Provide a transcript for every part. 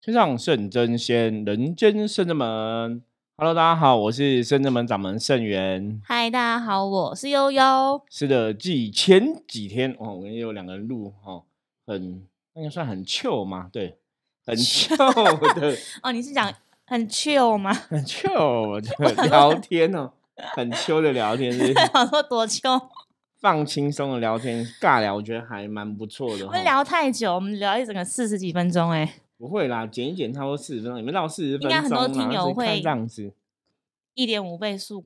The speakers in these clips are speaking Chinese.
天上圣真仙，人间圣真门。Hello，大家好，我是圣真门掌门圣元。嗨，大家好，我是悠悠。是的，继前几天哦，我们有两个人录哦，很那个算很 chill 嘛？对，很 chill 的哦。你是讲很 chill 吗？很 chill 的 聊天哦，很 chill 的聊天是。我 说多 chill，放轻松的聊天，尬聊，我觉得还蛮不错的。我们聊太久，我们聊一整个四十几分钟，哎。不会啦，剪一剪差不多四十分钟，你们到四十分钟，应该很多听友会这样子，一点五倍速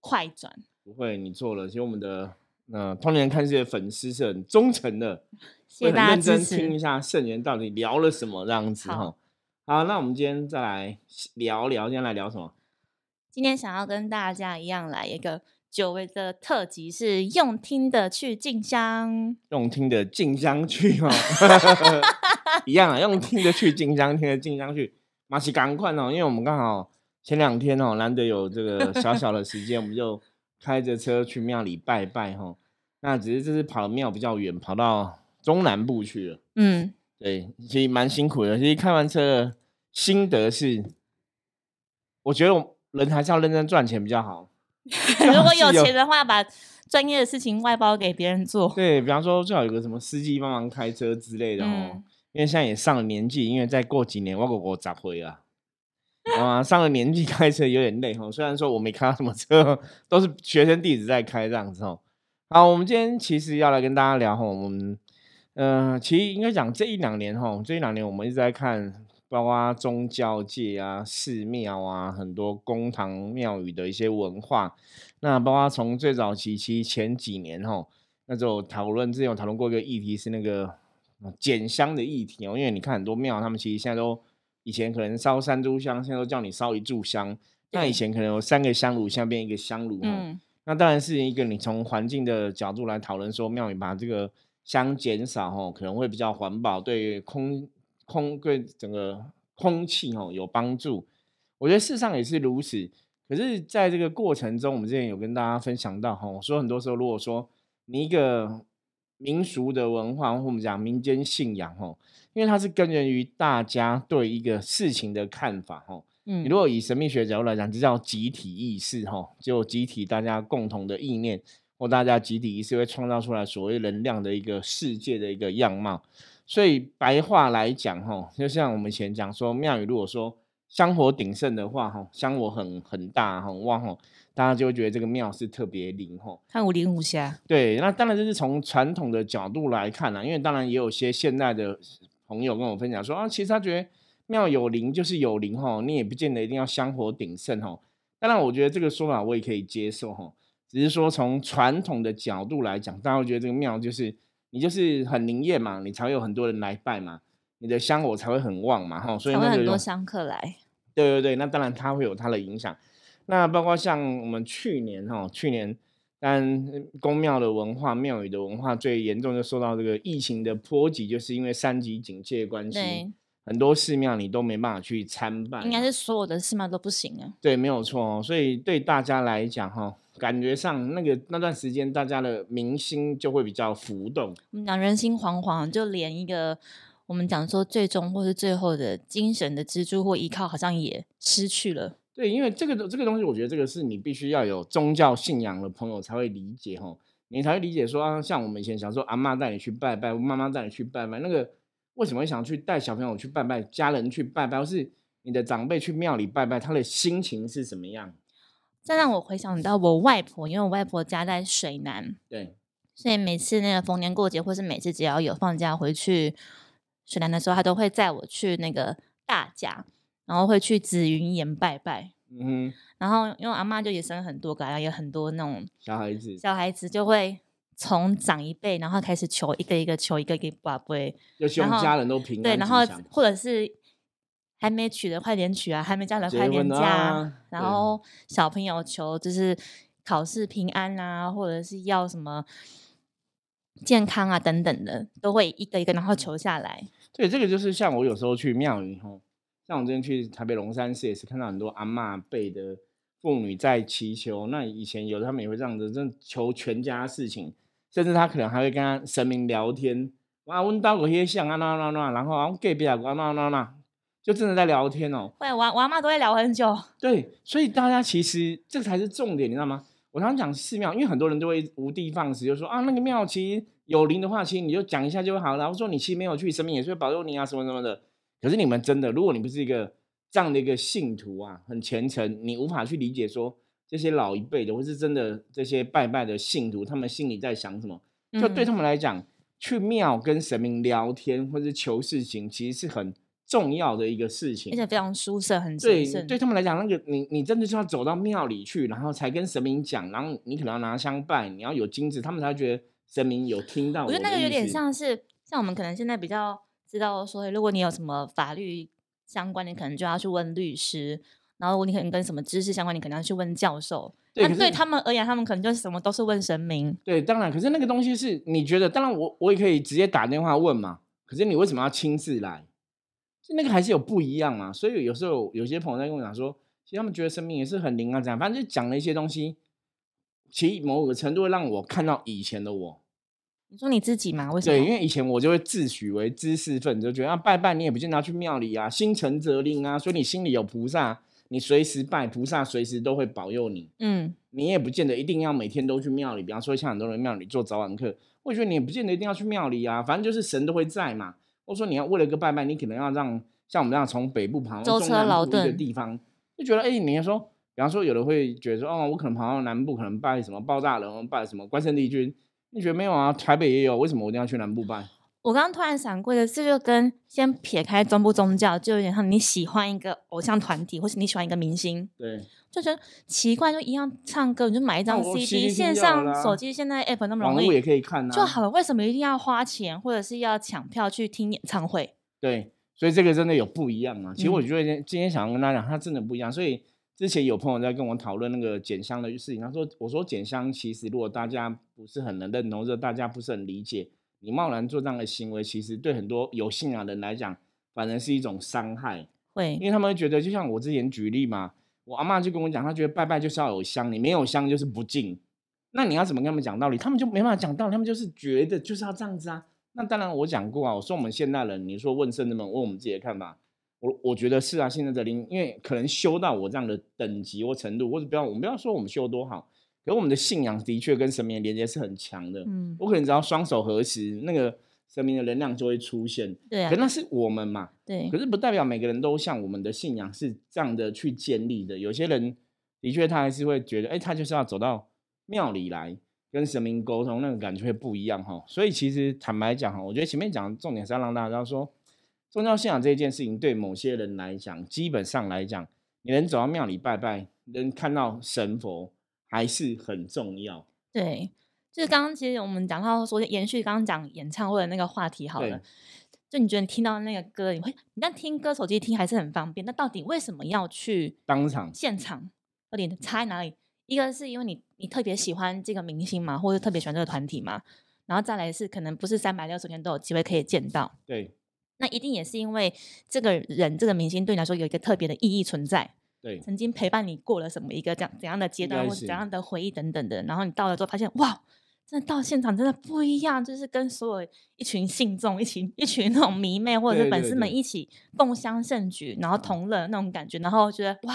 快转。不会，你错了。其实我们的呃通年看世界粉丝是很忠诚的，谢谢大家认真。听一下圣言到底聊了什么这样子哈。好，那我们今天再来聊聊，今天来聊什么？今天想要跟大家一样来一个久违的特辑，是用听的去静香，用听的静香去哦。一样啊，用听的去晋江，听的晋江去，马西赶快哦，因为我们刚好前两天哦，难得有这个小小的时间，我们就开着车去庙里拜拜哈。那只是这次跑的庙比较远，跑到中南部去了。嗯，对，其实蛮辛苦的。其实开完车心得是，我觉得人还是要认真赚钱比较好。如果有钱的话，把专业的事情外包给别人做。对比方说，最好有个什么司机帮忙开车之类的哦。因为现在也上了年纪，因为再过几年我哥哥咋回啊？啊，上了年纪 开车有点累哈。虽然说我没开到什么车，都是学生弟子在开这样子哦。好，我们今天其实要来跟大家聊哈，我们嗯，其实应该讲这一两年哈，这一两年我们一直在看，包括宗教界啊、寺庙啊，很多公堂庙宇的一些文化。那包括从最早期其前几年哈，那就讨论之前有讨论过一个议题是那个。捡香的议题哦，因为你看很多庙，他们其实现在都以前可能烧三炷香，现在都叫你烧一炷香。那以前可能有三个香炉，现在变一个香炉。嗯，那当然是一个你从环境的角度来讨论，说庙宇把这个香减少哦，可能会比较环保，对空空对整个空气哦有帮助。我觉得事实上也是如此。可是在这个过程中，我们之前有跟大家分享到哈，说很多时候如果说你一个。民俗的文化，或我们讲民间信仰，吼，因为它是根源于大家对一个事情的看法，吼，嗯，你如果以神秘学角度来讲，就叫集体意识，吼，就集体大家共同的意念，或大家集体意识会创造出来所谓能量的一个世界的一个样貌。所以白话来讲，吼，就像我们以前讲说，庙宇如果说香火鼎盛的话，吼，香火很很大很旺，吼。大家就会觉得这个庙是特别灵吼，它无灵无瞎。对，那当然这是从传统的角度来看啦，因为当然也有些现代的朋友跟我分享说啊，其实他觉得庙有灵就是有灵吼，你也不见得一定要香火鼎盛吼。当然，我觉得这个说法我也可以接受吼，只是说从传统的角度来讲，大家会觉得这个庙就是你就是很灵验嘛，你才会有很多人来拜嘛，你的香火才会很旺嘛吼，所以会很多香客来。对对对，那当然它会有它的影响。那包括像我们去年哈，去年但宫庙的文化、庙宇的文化最严重，就受到这个疫情的波及，就是因为三级警戒关系，很多寺庙你都没办法去参拜，应该是所有的寺庙都不行啊。对，没有错哦。所以对大家来讲哈，感觉上那个那段时间，大家的民心就会比较浮动。我们讲人心惶惶，就连一个我们讲说最终或是最后的精神的支柱或依靠，好像也失去了。对，因为这个这个东西，我觉得这个是你必须要有宗教信仰的朋友才会理解哈，你才会理解说啊，像我们以前小时候，阿妈带你去拜拜，妈妈带你去拜拜，那个为什么会想去带小朋友去拜拜，家人去拜拜，或是你的长辈去庙里拜拜，他的心情是什么样？这让我回想到我外婆，因为我外婆家在水南，对，所以每次那个逢年过节，或是每次只要有放假回去水南的时候，他都会载我去那个大甲。然后会去紫云岩拜拜，嗯，然后因为阿妈就也生很多个，然后有很多那种小孩子，小孩子就会从长一辈，然后开始求一个一个求一个一个宝贝，就希望家人都平安，对，然后或者是还没娶的快点娶啊，还没嫁的快点嫁，然后小朋友求就是考试平安啊，或者是要什么健康啊等等的，都会一个一个然后求下来。对，这个就是像我有时候去庙宇吼。像我之前去台北龙山寺，也是看到很多阿妈辈的妇女在祈求。那以前有的他们也会这样子，真求全家事情，甚至他可能还会跟他神明聊天。哇，问到我些像啊那那那，然后啊隔壁啊那那那，就真的在聊天哦。会，我我阿妈都会聊很久。对，所以大家其实这才是重点，你知道吗？我常常讲寺庙，因为很多人都会无的放矢，就说啊，那个庙其实有灵的话，其实你就讲一下就好了。我说你其实没有去，神明也是会保佑你啊，什么什么的。可是你们真的，如果你不是一个这样的一个信徒啊，很虔诚，你无法去理解说这些老一辈的，或是真的这些拜拜的信徒，他们心里在想什么？就对他们来讲，去庙跟神明聊天或是求事情，其实是很重要的一个事情，而且非常舒适，很对。对他们来讲，那个你你真的是要走到庙里去，然后才跟神明讲，然后你可能要拿香拜，你要有金子，他们才觉得神明有听到。我觉得那个有点像是像我们可能现在比较知道说，如果你有什么法律相关，你可能就要去问律师。然后你可能跟什么知识相关，你可能要去问教授。那对他们而言，他们可能就是什么都是问神明。对，当然，可是那个东西是你觉得，当然我我也可以直接打电话问嘛。可是你为什么要亲自来？就那个还是有不一样嘛。所以有时候有些朋友在跟我讲说，其实他们觉得生命也是很灵啊，这样反正就讲了一些东西，其实某个程度会让我看到以前的我。你说你自己嘛？为什么？对，因为以前我就会自诩为知识分子，就觉得拜拜你也不见得要去庙里啊，心诚则灵啊，所以你心里有菩萨。你随时拜菩萨，随时都会保佑你。嗯，你也不见得一定要每天都去庙里。比方说，像很多人庙里做早晚课，我觉得你也不见得一定要去庙里啊。反正就是神都会在嘛。我说你要为了个拜拜，你可能要让像我们这样从北部跑到中南部一个地方，就觉得哎，你说，比方说有的会觉得说，哦，我可能跑到南部，可能拜什么爆炸人，拜什么关圣帝君。你觉得没有啊？台北也有，为什么我一定要去南部拜？我刚刚突然闪过的是，就跟先撇开宗不宗教，就有点像你喜欢一个偶像团体，或是你喜欢一个明星，对，就觉得奇怪，就一样唱歌，你就买一张 CD，线上手机现在 App 那么容易，也可以看啊就好了。为什么一定要花钱，或者是要抢票去听演唱会？对，所以这个真的有不一样啊。其实我觉得今天想要跟大家讲，它真的不一样。所以之前有朋友在跟我讨论那个减香的事情，他说：“我说减香其实如果大家不是很能认同，或者大家不是很理解。”你贸然做这样的行为，其实对很多有信仰的人来讲，反而是一种伤害。会，因为他们会觉得，就像我之前举例嘛，我阿妈就跟我讲，她觉得拜拜就是要有香，你没有香就是不敬。那你要怎么跟他们讲道理？他们就没办法讲道理，他们就是觉得就是要这样子啊。那当然我讲过啊，我说我们现代人，你说问圣人们，问我们自己的看法，我我觉得是啊，现在的灵，因为可能修到我这样的等级或程度，或者不要我们不要说我们修多好。可我们的信仰的确跟神明的连接是很强的，嗯，我可能只要双手合十，那个神明的能量就会出现，对，可那是我们嘛，对，可是不代表每个人都像我们的信仰是这样的去建立的，有些人的确他还是会觉得，哎，他就是要走到庙里来跟神明沟通，那个感觉会不一样哈。所以其实坦白讲哈，我觉得前面讲的重点是要让大家说，宗教信仰这一件事情对某些人来讲，基本上来讲，你能走到庙里拜拜，能看到神佛。还是很重要。对，就是刚刚其实我们讲到说，延续刚刚讲演唱会的那个话题好了。就你觉得你听到那个歌，你会你但听歌手机听还是很方便。那到底为什么要去当场现场？有点差在哪里？一个是因为你你特别喜欢这个明星嘛，或者特别喜欢这个团体嘛。然后再来是可能不是三百六十天都有机会可以见到。对。那一定也是因为这个人这个明星对你来说有一个特别的意义存在。对，曾经陪伴你过了什么一个怎怎样的阶段，或者怎样的回忆等等的，然后你到了之后发现，哇，真的到现场真的不一样，就是跟所有一群信众、一群一群那种迷妹或者是粉丝们一起共襄盛举，然后同乐那种感觉，然后觉得哇，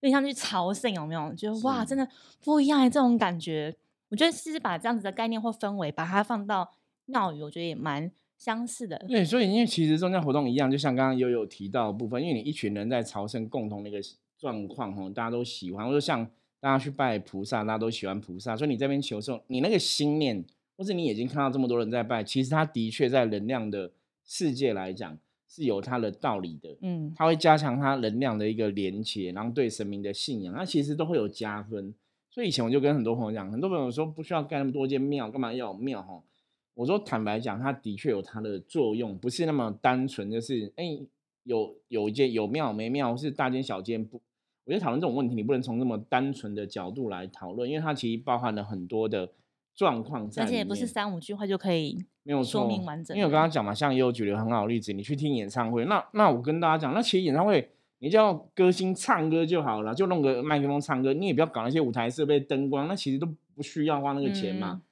有点像去朝圣，有没有？觉得哇，真的不一样这种感觉。我觉得其实把这样子的概念或氛围，把它放到庙宇，我觉得也蛮。相似的，对，所以因为其实宗教活动一样，就像刚刚悠悠提到的部分，因为你一群人在朝圣，共同的一个状况，吼，大家都喜欢，或者像大家去拜菩萨，大家都喜欢菩萨，所以你这边求寿，你那个心念，或是你眼睛看到这么多人在拜，其实他的确在能量的世界来讲是有它的道理的，嗯，他会加强他能量的一个连接，然后对神明的信仰，那其实都会有加分。所以以前我就跟很多朋友讲，很多朋友说不需要盖那么多间庙，干嘛要有庙，哈。我说坦白讲，它的确有它的作用，不是那么单纯，就是哎，有有一间有庙没庙，是大间小间不？我觉得讨论这种问题，你不能从那么单纯的角度来讨论，因为它其实包含了很多的状况在而且也不是三五句话就可以没有说明完整。因为我刚刚讲嘛，像也有举了很好的例子，你去听演唱会，那那我跟大家讲，那其实演唱会你叫歌星唱歌就好了，就弄个麦克风唱歌，你也不要搞那些舞台设备、灯光，那其实都不需要花那个钱嘛。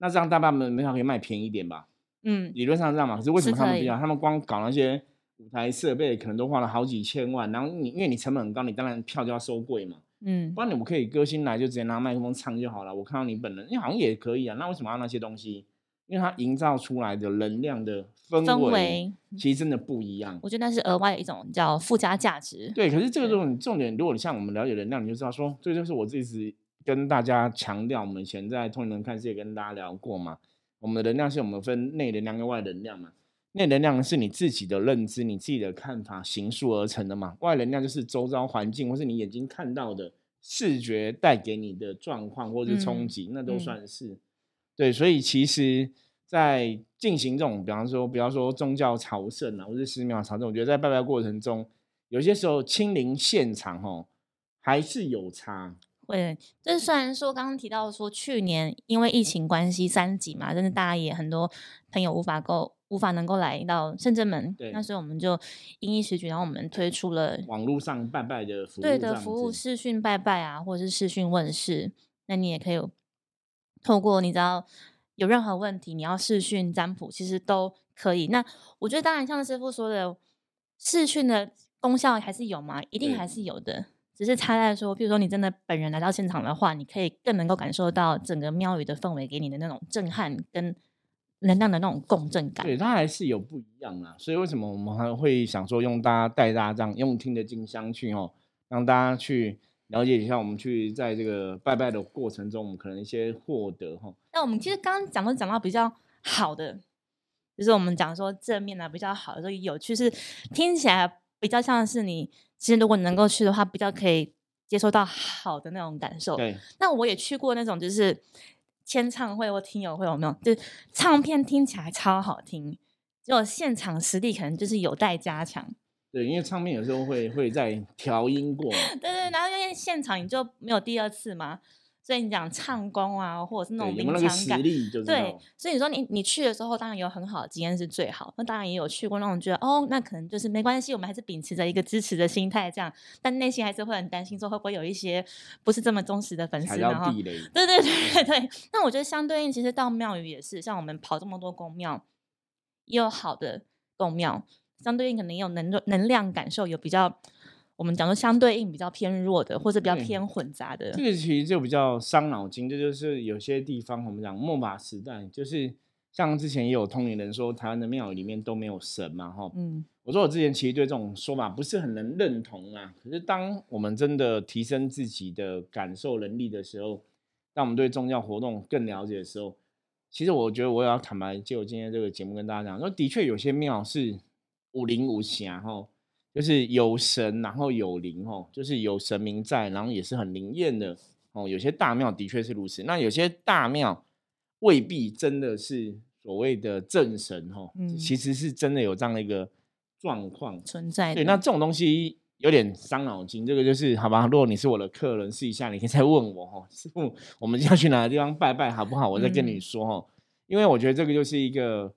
那这样大爸们没法可以卖便宜点吧？嗯，理论上这样嘛。可是为什么他们不要？他们光搞那些舞台设备可能都花了好几千万，然后你因为你成本很高，你当然票就要收贵嘛。嗯，不然你们可以歌星来就直接拿麦克风唱就好了。我看到你本人，你好像也可以啊。那为什么要那些东西？因为它营造出来的能量的氛围，其实真的不一样。我觉得那是额外的一种叫附加价值。对，可是这个重重点，如果你像我们了解能量，你就知道说，这就是我这次跟大家强调，我们以前在通灵看世界跟大家聊过嘛。我们的能量是我们分内能量跟外能量嘛。内能量是你自己的认知、你自己的看法形塑而成的嘛。外能量就是周遭环境或是你眼睛看到的视觉带给你的状况或是冲击，那都算是。对，所以其实，在进行这种，比方说，比方说宗教朝圣啊，或者寺庙朝圣，我觉得在拜拜过程中，有些时候亲临现场，哦，还是有差。会，就是虽然说刚刚提到说去年因为疫情关系三级嘛，但是大家也很多朋友无法够无法能够来到深圳门，那所以我们就因一时举，然后我们推出了网络上拜拜的服务，对的服务视讯拜拜啊，或者是视讯问世，那你也可以。透过你知道有任何问题，你要视讯占卜，其实都可以。那我觉得当然像师傅说的，视讯的功效还是有嘛，一定还是有的。只是差在说，比如说你真的本人来到现场的话，你可以更能够感受到整个庙宇的氛围给你的那种震撼跟能量的那种共振感。对，它还是有不一样啊。所以为什么我们还会想说用大家带大家这样用听的进香去哦，让大家去。了解一下，我们去在这个拜拜的过程中，我们可能一些获得哈。那我们其实刚刚讲都讲到比较好的，就是我们讲说正面的比较好的，所以有趣是听起来比较像是你，其实如果能够去的话，比较可以接收到好的那种感受。对。那我也去过那种就是签唱会或听友会，有没有？就唱片听起来超好听，结果现场实力可能就是有待加强。对，因为唱片有时候会会在调音过。对对，然后因为现场你就没有第二次嘛，所以你讲唱功啊，或者是那种临场感，对，所以你说你你去的时候，当然有很好的经验是最好。那当然也有去过那种觉得哦，那可能就是没关系，我们还是秉持着一个支持的心态这样，但内心还是会很担心，说会不会有一些不是这么忠实的粉丝，然后对对对对。那我觉得相对应，其实到庙宇也是，像我们跑这么多宫庙，也有好的宫庙。相对应可能有能能量感受有比较，我们讲说相对应比较偏弱的，或者比较偏混杂的。这个其实就比较伤脑筋，这就是有些地方我们讲末法时代，就是像之前也有通灵人说台湾的庙里面都没有神嘛，哈，嗯，我说我之前其实对这种说法不是很能认同啊。可是当我们真的提升自己的感受能力的时候，当我们对宗教活动更了解的时候，其实我觉得我也要坦白借我今天这个节目跟大家讲，说的确有些庙是。五灵五侠哈，就是有神，然后有灵哦，就是有神明在，然后也是很灵验的哦。有些大庙的确是如此，那有些大庙未必真的是所谓的正神哈，其实是真的有这样的一个状况存在。对，那这种东西有点伤脑筋。这个就是好吧，如果你是我的客人，试一下，你可以再问我哦，师傅，我们要去哪个地方拜拜好不好？我再跟你说哈，因为我觉得这个就是一个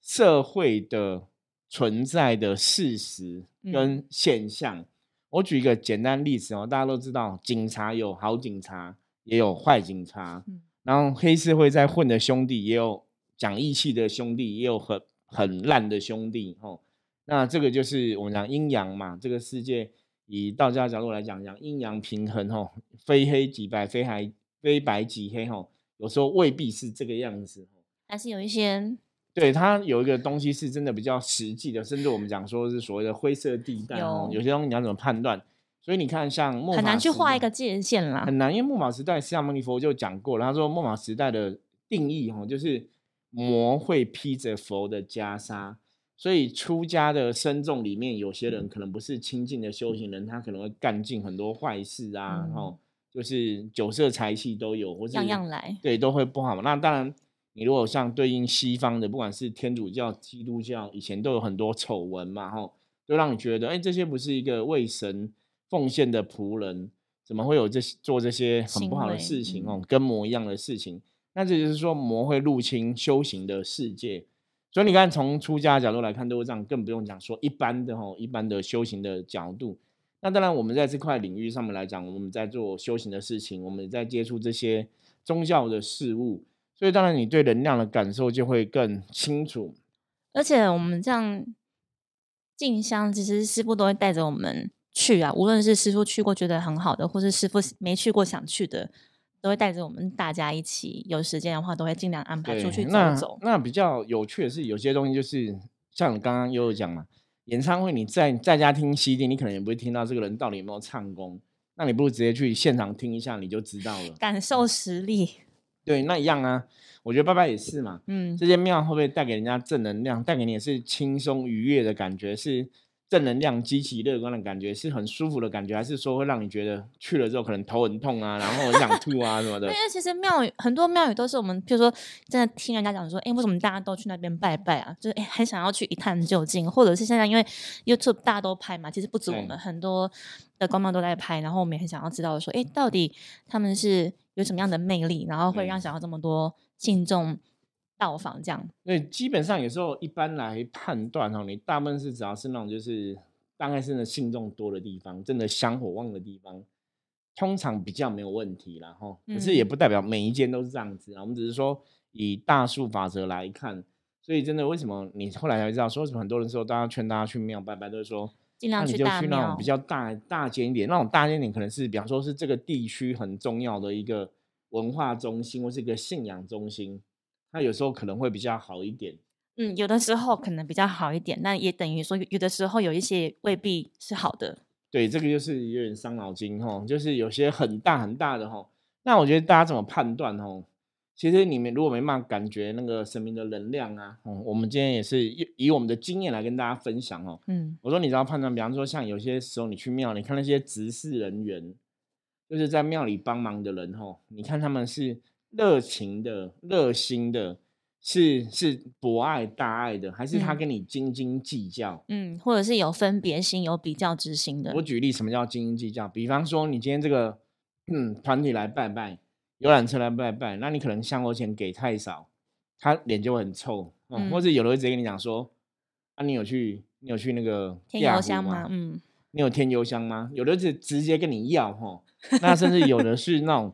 社会的。存在的事实跟现象，我举一个简单例子哦，大家都知道，警察有好警察，也有坏警察，然后黑社会在混的兄弟，也有讲义气的兄弟，也有很很烂的兄弟，吼，那这个就是我们讲阴阳嘛，这个世界以道家角度来讲，讲阴阳平衡，吼，非黑即白，非黑非白即黑，吼，有时候未必是这个样子，还是有一些。对它有一个东西是真的比较实际的，甚至我们讲说是所谓的灰色地带哦，有些东西你要怎么判断？所以你看，像很难去画一个界限啦，很难。因为木马时代，释迦牟尼佛就讲过了，他说木马时代的定义哦，就是魔会披着佛的袈裟，所以出家的僧众里面，有些人可能不是清净的修行人，他可能会干尽很多坏事啊，哦，就是酒色财气都有，或者样样来，对，都会不好。那当然。你如果像对应西方的，不管是天主教、基督教，以前都有很多丑闻嘛，吼，就让你觉得，哎，这些不是一个为神奉献的仆人，怎么会有这些做这些很不好的事情哦，跟魔一样的事情？那这就是说魔会入侵修行的世界。所以你看，从出家的角度来看，都是这样，更不用讲说一般的吼，一般的修行的角度。那当然，我们在这块领域上面来讲，我们在做修行的事情，我们在接触这些宗教的事物。所以当然，你对能量的感受就会更清楚。而且我们这样进香，其实师傅都会带着我们去啊。无论是师傅去过觉得很好的，或是师傅没去过想去的，都会带着我们大家一起。有时间的话，都会尽量安排出去走走。那比较有趣的是，有些东西就是像你刚刚悠悠讲嘛，演唱会你在在家听 CD，你可能也不会听到这个人到底有没有唱功。那你不如直接去现场听一下，你就知道了，感受实力。对，那一样啊。我觉得拜拜也是嘛，嗯，这些庙会不会带给人家正能量？带给你也是轻松愉悦的感觉，是正能量、积极乐观的感觉，是很舒服的感觉，还是说会让你觉得去了之后可能头很痛啊，然后想吐啊什么的？因为其实庙宇很多庙宇都是我们，譬如说真的听人家讲说，哎，为什么大家都去那边拜拜啊？就是哎，很想要去一探究竟，或者是现在因为 YouTube 大家都拍嘛，其实不止我们，很多的官方都在拍，然后我们也很想要知道说，哎，到底他们是有什么样的魅力，然后会让想要这么多。信众到访这样，对，基本上有时候一般来判断哦，你大部分是只要是那种就是大概是那信众多的地方，真的香火旺的地方，通常比较没有问题啦哈。可是也不代表每一间都是这样子啊，我们只是说以大数法则来看，所以真的为什么你后来才知道，说为什么很多人说大家劝大家去庙拜拜，都是说尽量去那种比较大大间一点，那种大间点可能是比方说是这个地区很重要的一个。文化中心或是一个信仰中心，那有时候可能会比较好一点。嗯，有的时候可能比较好一点，那也等于说有的时候有一些未必是好的。对，这个就是有点伤脑筋哈，就是有些很大很大的哈。那我觉得大家怎么判断哈？其实你们如果没办法感觉那个神明的能量啊，我们今天也是以以我们的经验来跟大家分享哦。嗯，我说你知道判断，比方说像有些时候你去庙，你看那些执事人员。就是在庙里帮忙的人哦，你看他们是热情的、热心的，是是博爱大爱的，还是他跟你斤斤计较？嗯，或者是有分别心、有比较之心的。我举例，什么叫斤斤计较？比方说，你今天这个嗯团体来拜拜，游览车来拜拜，那你可能香火钱给太少，他脸就会很臭。嗯，或者有的会直接跟你讲说，啊，你有去你有去那个添油香吗？嗯，你有添油香吗？有的是直接跟你要哈。那甚至有的是那种，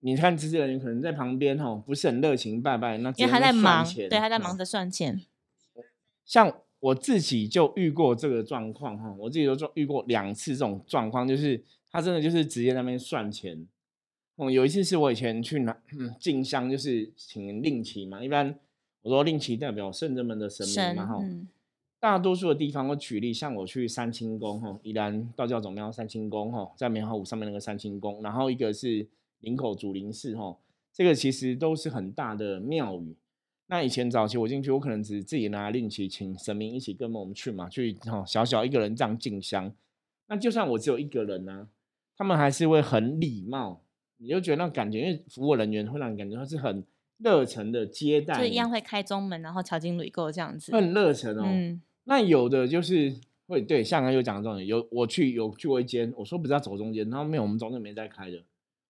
你看这些人可能在旁边吼，不是很热情拜拜，那因为他在忙，对，他在忙着算钱。像我自己就遇过这个状况哈，我自己都遇过两次这种状况，就是他真的就是直接那边算钱。哦，有一次是我以前去拿进香，就是请令旗嘛，一般我说令旗代表圣人们的神明嘛哈。大多数的地方，我举例，像我去三清宫，哈，宜兰道教总庙三清宫，哈，在棉花湖上面那个三清宫，然后一个是林口祖林寺，哈，这个其实都是很大的庙宇。那以前早期我进去，我可能只自己拿令旗，请神明一起跟我们去嘛，去哈小小一个人这样进香。那就算我只有一个人呢，他们还是会很礼貌，你就觉得那感觉，因为服务人员会让你感觉他是很热忱的接待，就一样会开中门，然后敲金旅购这样子，很热忱哦。那有的就是会对，像刚有讲的重点，有我去有去过一间，我说不是要走中间，然后没有，我们中间没在开的，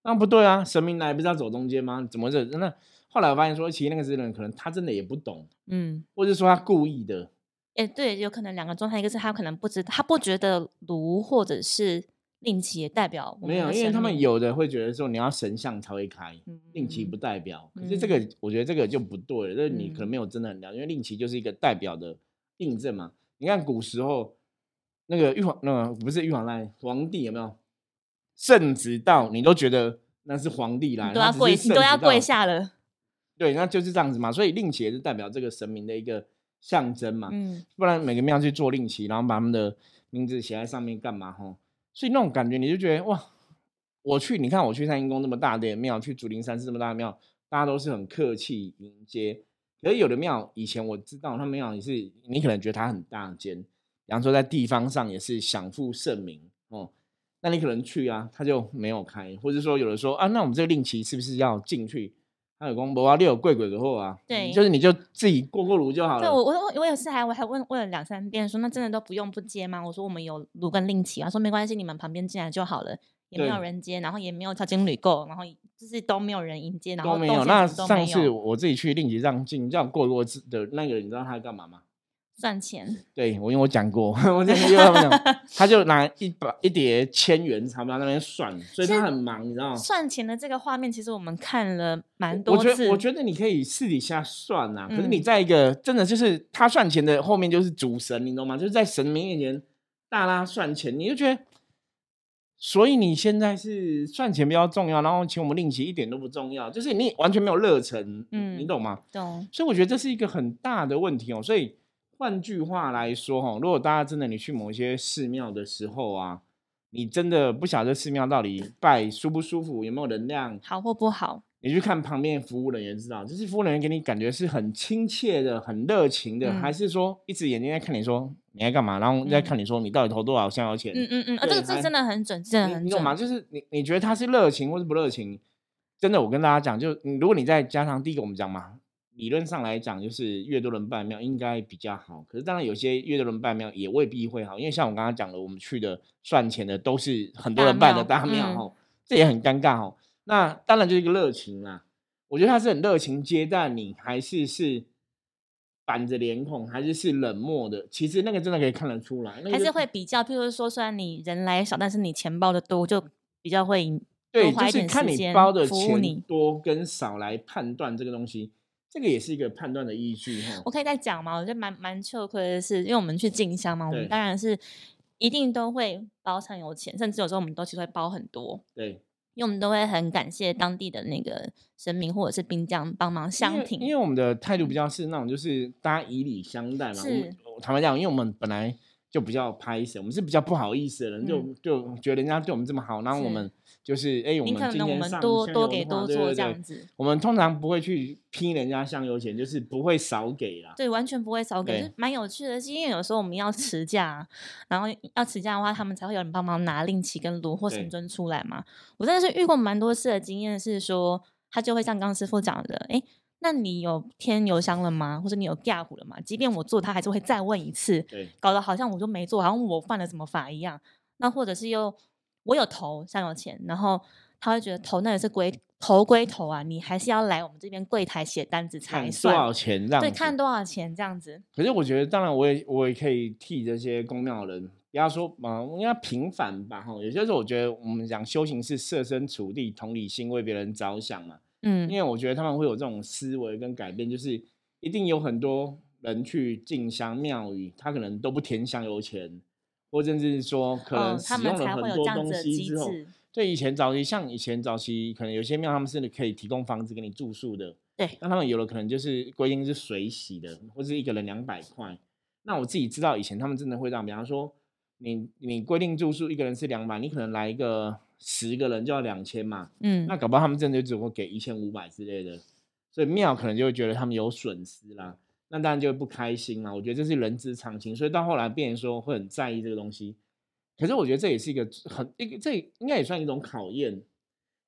那不对啊，神明来不是要走中间吗？怎么这那后来我发现说，其实那个人可能他真的也不懂，嗯，或者说他故意的，哎，对，有可能两个状态，一个是他可能不知他不觉得炉或者是令旗也代表没有，因为他们有的会觉得说你要神像才会开，令旗不代表，可是这个我觉得这个就不对，这你可能没有真的很了解，因为令旗就是一个代表的。印证嘛？你看古时候那个玉皇，那个不是玉皇来皇帝有没有圣旨到？你都觉得那是皇帝来，都要跪，都要跪下了。对，那就是这样子嘛。所以令旗也是代表这个神明的一个象征嘛。嗯，不然每个庙去做令旗，然后把他们的名字写在上面干嘛？哈，所以那种感觉你就觉得哇，我去，你看我去三阴宫那么大的庙，去竹林山寺这么大的庙，大家都是很客气迎接。可是有的庙以前我知道，他庙也是你可能觉得它很大间，比方说在地方上也是享负盛名哦，那你可能去啊，他就没有开，或者说有的说啊，那我们这个令旗是不是要进去？他有讲无啊，六贵贵的货啊，对，就是你就自己过过炉就好了。对我我我有次还我还问问了两三遍，说那真的都不用不接吗？我说我们有炉跟另起啊，说没关系，你们旁边进来就好了。也没有人接，然后也没有超经理够，然后就是都没有人迎接，然后都没有。那上次我自己去另起让进，这样过过的那个，你知道他干嘛吗？赚钱，对我因为我讲过，我讲过他们讲，他就拿一把一叠千元钞票那边算，所以他很忙，你知道吗？算钱的这个画面，其实我们看了蛮多次。我觉得，我觉得你可以私底下算呐，可是你在一个真的就是他算钱的后面就是主神，你懂吗？就是在神明面前大拉算钱，你就觉得，所以你现在是算钱比较重要，然后请我们另起一点都不重要，就是你完全没有热忱，嗯，你懂吗？懂。所以我觉得这是一个很大的问题哦，所以。换句话来说，哈，如果大家真的你去某些寺庙的时候啊，你真的不晓得寺庙到底拜舒不舒服，有没有能量，好或不好，你去看旁边服务人员知道，就是服务人员给你感觉是很亲切的、很热情的，还是说一直眼睛在看你说你在干嘛，然后在看你说你到底投多少香油钱？嗯嗯嗯，这个这真的很准，真的很准。你懂吗？就是你你觉得他是热情或是不热情？真的，我跟大家讲，就如果你再加上第一个我们讲嘛。理论上来讲，就是越多人拜庙应该比较好。可是当然有些越多人拜庙也未必会好，因为像我刚刚讲的，我们去的算钱的都是很多人拜的大庙哦，这也很尴尬哦。那当然就是一个热情啦，我觉得他是很热情接待你，还是是板着脸孔，还是是冷漠的？其实那个真的可以看得出来，还是会比较。譬如说，虽然你人来少，但是你钱包的多，就比较会对，就是看你包的钱多跟少来判断这个东西。这个也是一个判断的依据哈。我可以再讲吗？我觉得蛮蛮吃亏的是，因为我们去进香嘛，我们当然是一定都会包上有钱，甚至有时候我们都其实会包很多。对，因为我们都会很感谢当地的那个神明或者是兵将帮忙相挺。因为我们的态度比较是那种，就是大家以礼相待嘛。是，坦白讲，因为我们本来就比较拍死，我们是比较不好意思的人，就就觉得人家对我们这么好，然后我们。就是哎，我们今天上多多给多做这样子。我们通常不会去拼人家香油钱，就是不会少给啦。对，完全不会少给，蛮有趣的。是因为有时候我们要持价，然后要持价的话，他们才会有人帮忙拿令旗跟炉或神尊出来嘛。我真的是遇过蛮多次的经验，是说他就会像刚师傅讲的，哎，那你有添油箱了吗？或者你有架虎了吗？即便我做，他还是会再问一次。对，搞得好像我就没做，好像我犯了什么法一样。那或者是又。我有投香油钱，然后他会觉得投那也是归投归投啊，你还是要来我们这边柜台写单子才算多少钱这样。对，看多少钱这样子。可是我觉得，当然我也我也可以替这些公庙人，不要说嘛，应该平凡吧哈。有些时候我觉得我们讲修行是设身处地、同理心、为别人着想嘛。嗯。因为我觉得他们会有这种思维跟改变，就是一定有很多人去进香庙宇，他可能都不填香油钱。或甚至是说，可能使用了很多东西之后，对以前早期，像以前早期，可能有些庙他们是可以提供房子给你住宿的，对。那他们有的可能就是规定是水洗的，或者一个人两百块。那我自己知道，以前他们真的会这样，比方说，你你规定住宿一个人是两百，你可能来一个十个人就要两千嘛，嗯。那搞不好他们真的就只会给一千五百之类的，所以庙可能就会觉得他们有损失啦。那当然就会不开心啦。我觉得这是人之常情，所以到后来变成说会很在意这个东西。可是我觉得这也是一个很一个，这应该也算一种考验。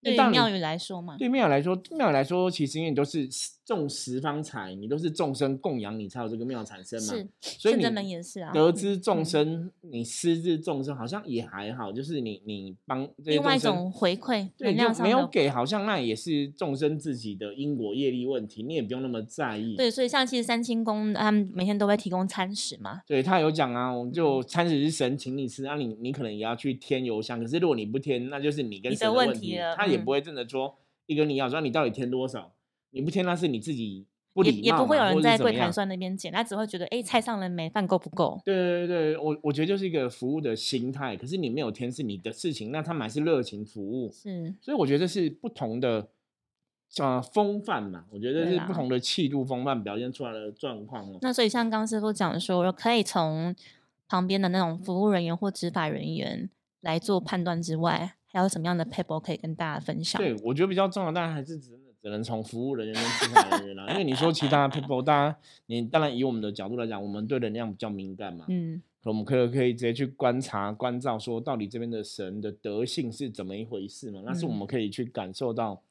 对庙宇来说嘛，对庙宇来说，庙宇来说，其实因为你都是种十方财，你都是众生供养，你才有这个庙产生嘛。是，所以你也是啊。得知众生，你施之众生，好像也还好，就是你你帮另外一种回馈，对，没有给，好像那也是众生自己的因果业力问题，你也不用那么在意。对，所以像其实三清宫他们每天都会提供餐食嘛。对他有讲啊，就餐食是神请你吃，那你你可能也要去添油香，可是如果你不添，那就是你跟神的问题了。也不会真的说一个你要说你到底添多少，你不添那是你自己不礼貌，也不会有人在柜台算那边捡，他只会觉得哎菜上了没，饭够不够？对对对，我我觉得就是一个服务的心态，可是你没有添是你的事情，那他们还是热情服务，是，所以我觉得是不同的呃风范嘛，我觉得是不同的气度风范表现出来的状况哦。那所以像刚师傅讲说，可以从旁边的那种服务人员或执法人员来做判断之外。还有什么样的 paper 可以跟大家分享？对我觉得比较重要，当然还是只能只能从服务人员跟执法人员啦。因为你说其他 paper，大家你当然以我们的角度来讲，我们对能量比较敏感嘛，嗯，我们可以可以直接去观察、关照，说到底这边的神的德性是怎么一回事嘛？那是我们可以去感受到。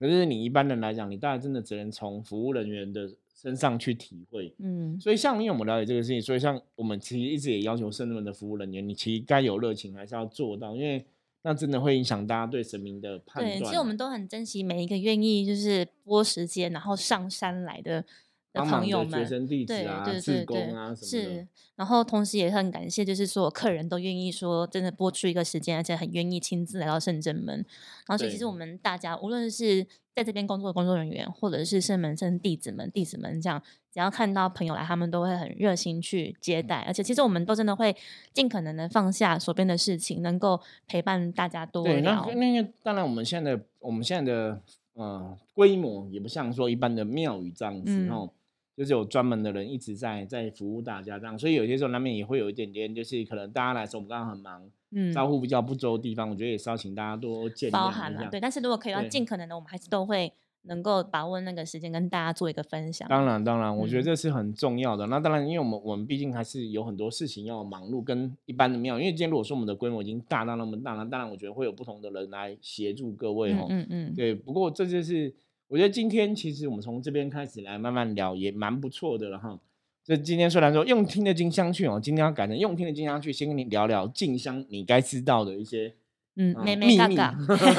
可是你一般人来讲，你当然真的只能从服务人员的身上去体会，嗯。所以像因为我们了解这个事情，所以像我们其实一直也要求圣人的服务人员，你其实该有热情还是要做到，因为。那真的会影响大家对神明的判断。对，其实我们都很珍惜每一个愿意就是拨时间然后上山来的的朋友们，对对对对，是。然后同时也很感谢，就是所有客人都愿意说，真的播出一个时间，而且很愿意亲自来到圣真门。然后所以其实我们大家，无论是在这边工作的工作人员，或者是圣门圣弟子们、弟子们，这样只要看到朋友来，他们都会很热心去接待。而且其实我们都真的会尽可能的放下手边的事情，能够陪伴大家多对，那那个当然，我们现在的我们现在的呃规模也不像说一般的庙宇这样子哦。就是有专门的人一直在在服务大家这样，所以有些时候难免也会有一点点，就是可能大家来说我们刚刚很忙，嗯，招呼比较不周的地方，我觉得也是要请大家多见谅。包含了对，但是如果可以要尽可能的，我们还是都会能够把握那个时间跟大家做一个分享。当然，当然，我觉得这是很重要的。那当然，因为我们我们毕竟还是有很多事情要忙碌，跟一般的庙，因为今天如果说我们的规模已经大到那么大了，当然我觉得会有不同的人来协助各位哈。嗯嗯。对，不过这就是。我觉得今天其实我们从这边开始来慢慢聊也蛮不错的了哈。这今天虽然说用听的金香去哦，今天要改成用听的金香去，先跟你聊聊静香你该知道的一些嗯秘密。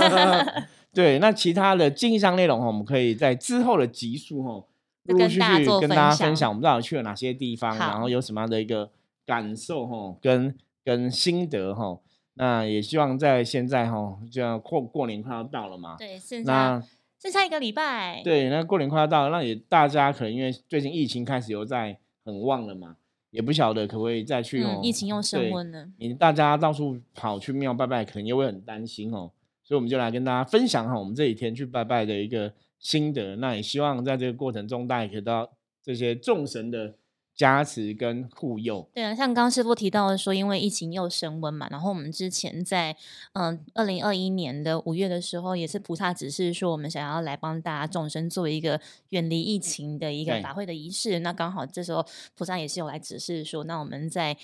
对，那其他的静香内容哈，我们可以在之后的集数哈，陆陆续续跟大家分享，我们到底去了哪些地方，然后有什么样的一个感受哈，跟跟心得哈。那也希望在现在哈，就要过过年快要到了嘛，对，那。剩下一个礼拜，对，那过年快要到了，那也大家可能因为最近疫情开始又在很旺了嘛，也不晓得可不可以再去哦。疫情又升温了，你大家到处跑去庙拜拜，可能又会很担心哦。所以我们就来跟大家分享哈，我们这几天去拜拜的一个心得。那也希望在这个过程中，大家可以到这些众神的。加持跟护佑，对啊，像刚师傅提到的说，因为疫情又升温嘛，然后我们之前在嗯二零二一年的五月的时候，也是菩萨指示说，我们想要来帮大家众生做一个远离疫情的一个法会的仪式。那刚好这时候菩萨也是有来指示说，那我们在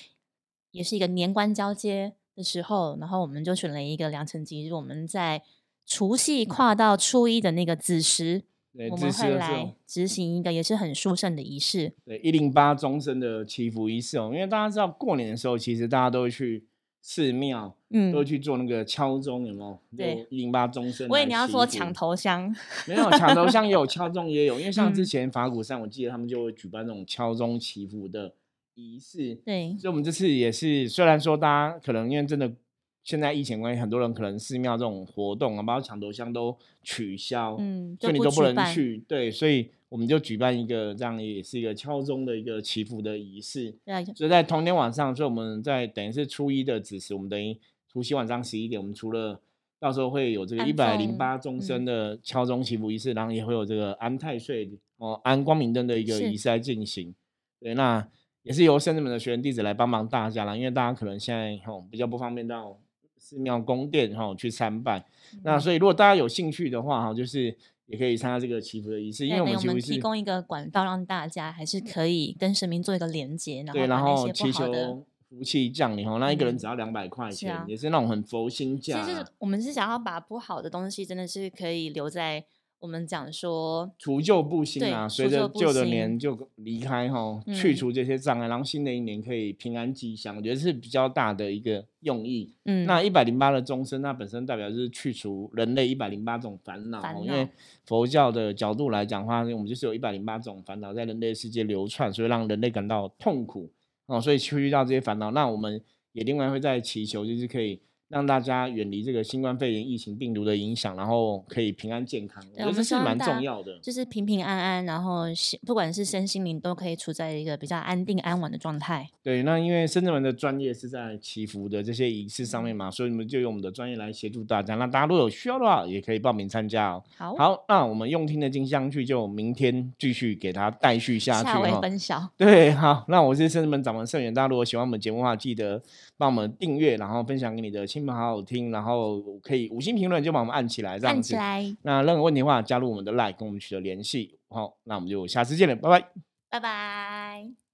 也是一个年关交接的时候，然后我们就选了一个良辰吉日，我们在除夕跨到初一的那个子时。我们会来执行一个也是很殊胜的仪式，对一零八终身的祈福仪式哦。因为大家知道过年的时候，其实大家都会去寺庙，嗯，都会去做那个敲钟，有没有？对，一零八终身。我以为你要说抢头香，没有抢头香也有 敲钟也有，因为像之前法鼓山，我记得他们就会举办那种敲钟祈福的仪式。对，所以我们这次也是，虽然说大家可能因为真的。现在疫情关系，很多人可能寺庙这种活动啊，包括抢头香都取消，嗯，所以你都不能去。对，所以我们就举办一个这样，也是一个敲钟的一个祈福的仪式。对，所以在同天晚上，所以我们在等于是初一的子时，我们等于除夕晚上十一点，我们除了到时候会有这个一百零八钟声的敲钟祈福仪式，然后也会有这个安太岁哦，安光明灯的一个仪式来进行。对，那也是由圣子们的学员弟子来帮忙大家啦，因为大家可能现在哦比较不方便到。寺庙宫殿哈去参拜，那所以如果大家有兴趣的话哈，就是也可以参加这个祈福的仪式，因为我们提供一个管道，让大家还是可以跟神明做一个连接，对，然后祈求福气降临哈。那一个人只要两百块钱，也是那种很佛心价。其实我们是想要把不好的东西，真的是可以留在。我们讲说除旧布新啊，随着旧的年就离开哈，去除这些障碍，然后新的一年可以平安吉祥，我觉得是比较大的一个用意。嗯，那一百零八的终身，那本身代表就是去除人类一百零八种烦恼。因为佛教的角度来讲的话，我们就是有一百零八种烦恼在人类世界流窜，所以让人类感到痛苦哦，所以去遇到这些烦恼，那我们也另外会在祈求，就是可以。让大家远离这个新冠肺炎疫情病毒的影响，然后可以平安健康，我觉得这是蛮重要的。就是平平安安，然后不管是身心灵都可以处在一个比较安定安稳的状态。对，那因为深圳人的专业是在祈福的这些仪式上面嘛，所以我们就用我们的专业来协助大家。那大家如果有需要的话，也可以报名参加哦。好，好，那我们用听的金香去就明天继续给他带续下去哈。分享。对，好，那我是深圳门掌门盛远，大家如果喜欢我们节目的话，记得帮我们订阅，然后分享给你的亲。好好听，然后可以五星评论就把我们按起来，这样子。那任何问题的话，加入我们的 Line 跟我们取得联系。好，那我们就下次见了，拜拜，拜拜。